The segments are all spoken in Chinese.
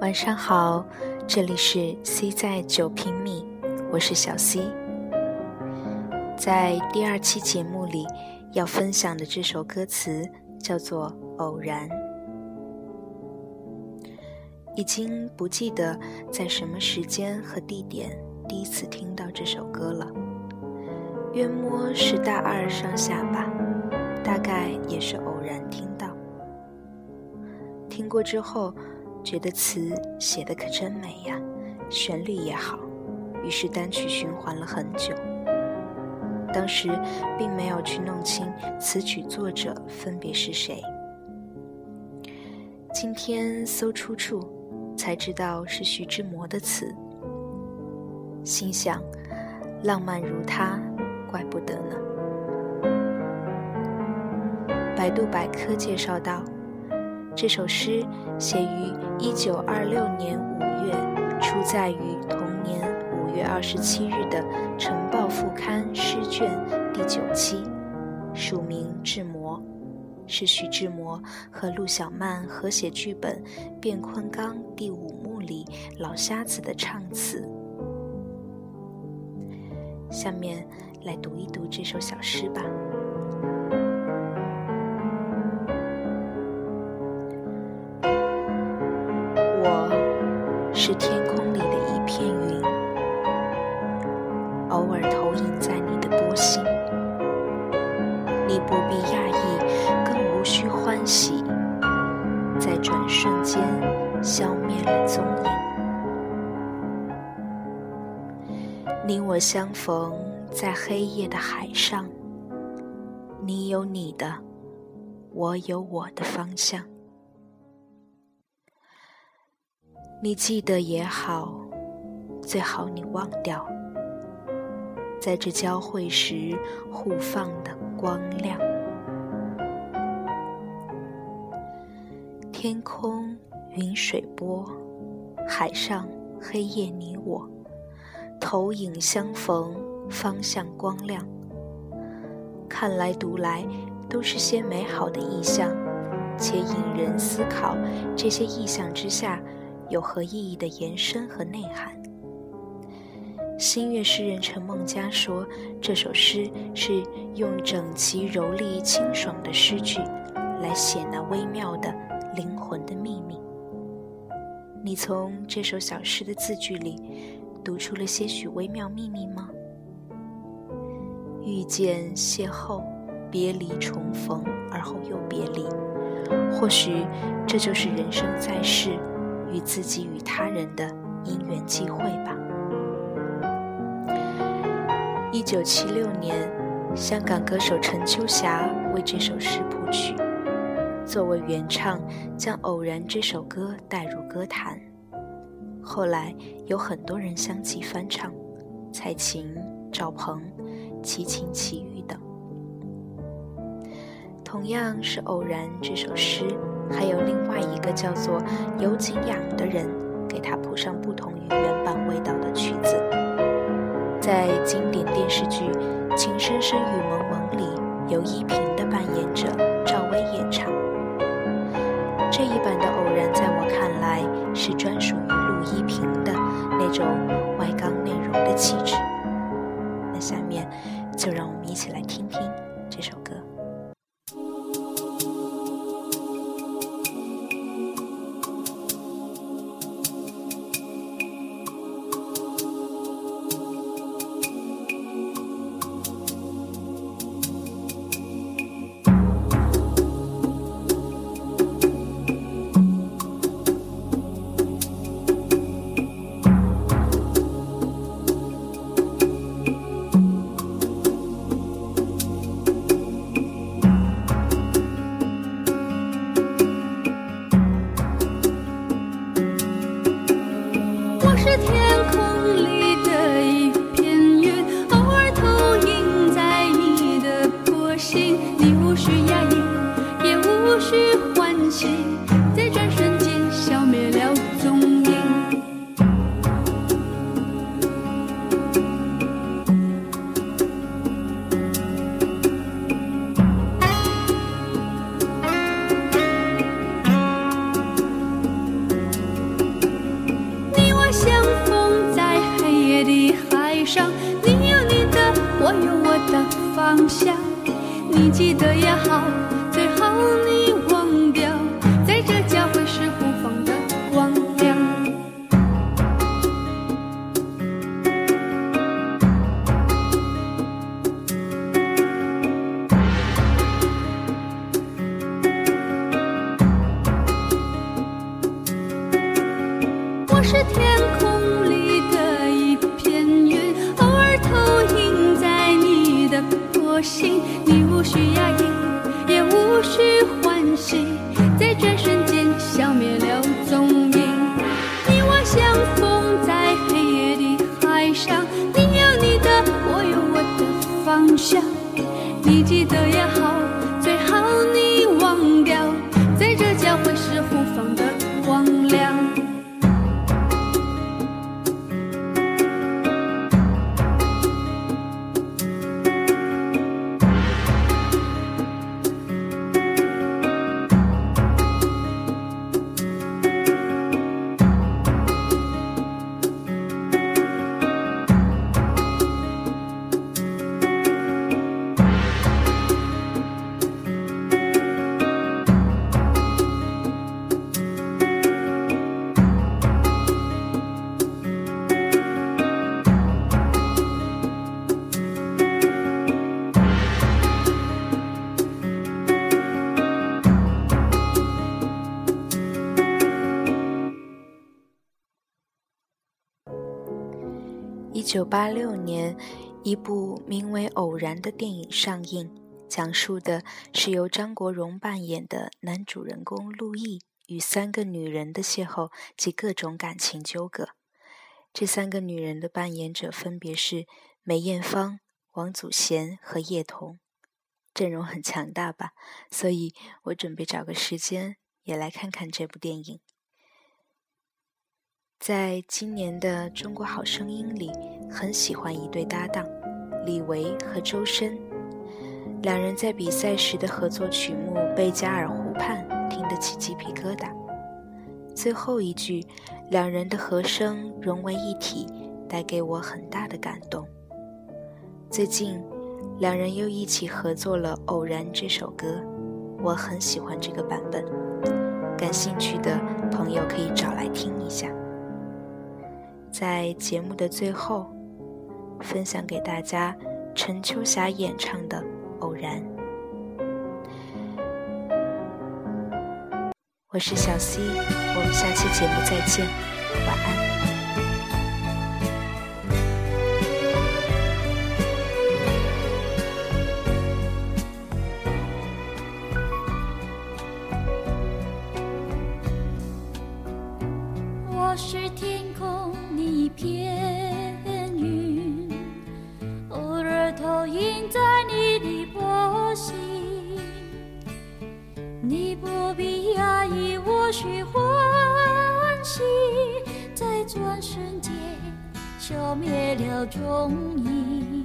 晚上好，这里是 C 在九平米，我是小 C。在第二期节目里要分享的这首歌词叫做《偶然》，已经不记得在什么时间和地点第一次听到这首歌了，约摸是大二上下吧，大概也是偶然听到，听过之后。觉得词写的可真美呀，旋律也好，于是单曲循环了很久。当时并没有去弄清词曲作者分别是谁，今天搜出处才知道是徐志摩的词，心想浪漫如他，怪不得呢。百度百科介绍到。这首诗写于一九二六年五月，出载于同年五月二十七日的《晨报副刊》诗卷第九期，署名志摩，是徐志摩和陆小曼合写剧本《卞昆冈第五幕》里老瞎子的唱词。下面来读一读这首小诗吧。是天空里的一片云，偶尔投影在你的波心。你不必讶异，更无需欢喜，在转瞬间消灭了踪影。你我相逢在黑夜的海上，你有你的，我有我的方向。你记得也好，最好你忘掉，在这交汇时互放的光亮。天空云水波，海上黑夜你我，投影相逢，方向光亮。看来读来都是些美好的意象，且引人思考这些意象之下。有何意义的延伸和内涵？新月诗人陈梦家说，这首诗是用整齐、柔丽、清爽的诗句来写那微妙的灵魂的秘密。你从这首小诗的字句里读出了些许微妙秘密吗？遇见、邂逅、别离、重逢，而后又别离，或许这就是人生在世。与自己与他人的因缘际会吧。一九七六年，香港歌手陈秋霞为这首诗谱曲，作为原唱，将《偶然》这首歌带入歌坛。后来有很多人相继翻唱，蔡琴、赵鹏、齐秦、齐豫等。同样是《偶然》这首诗。还有另外一个叫做有景仰的人，给他谱上不同于原版味道的曲子，在经典电视剧《情深深雨蒙蒙》里，由依萍的扮演者赵薇演唱。这一版的《偶然》在我看来是专属于陆依萍的那种外刚内柔的气质。那下面就让我们一起来听听这首歌。是天空里是天空里的一片云，偶尔投影在你的波心，你无需压抑，也无需欢喜，在这瞬间消灭了踪影。你我相逢在黑夜的海上，你有你的，我有我的方向。你记得也，好一九八六年，一部名为《偶然》的电影上映，讲述的是由张国荣扮演的男主人公陆毅与三个女人的邂逅及各种感情纠葛。这三个女人的扮演者分别是梅艳芳、王祖贤和叶童，阵容很强大吧？所以我准备找个时间也来看看这部电影。在今年的《中国好声音》里，很喜欢一对搭档，李维和周深。两人在比赛时的合作曲目《贝加尔湖畔》听得起鸡皮疙瘩。最后一句，两人的和声融为一体，带给我很大的感动。最近，两人又一起合作了《偶然》这首歌，我很喜欢这个版本。感兴趣的朋友可以找来听一下。在节目的最后，分享给大家陈秋霞演唱的《偶然》。我是小 C，，我们下期节目再见，晚安。你不必讶异，我需欢喜，在转瞬间消灭了踪影。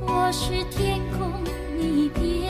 我是天空里一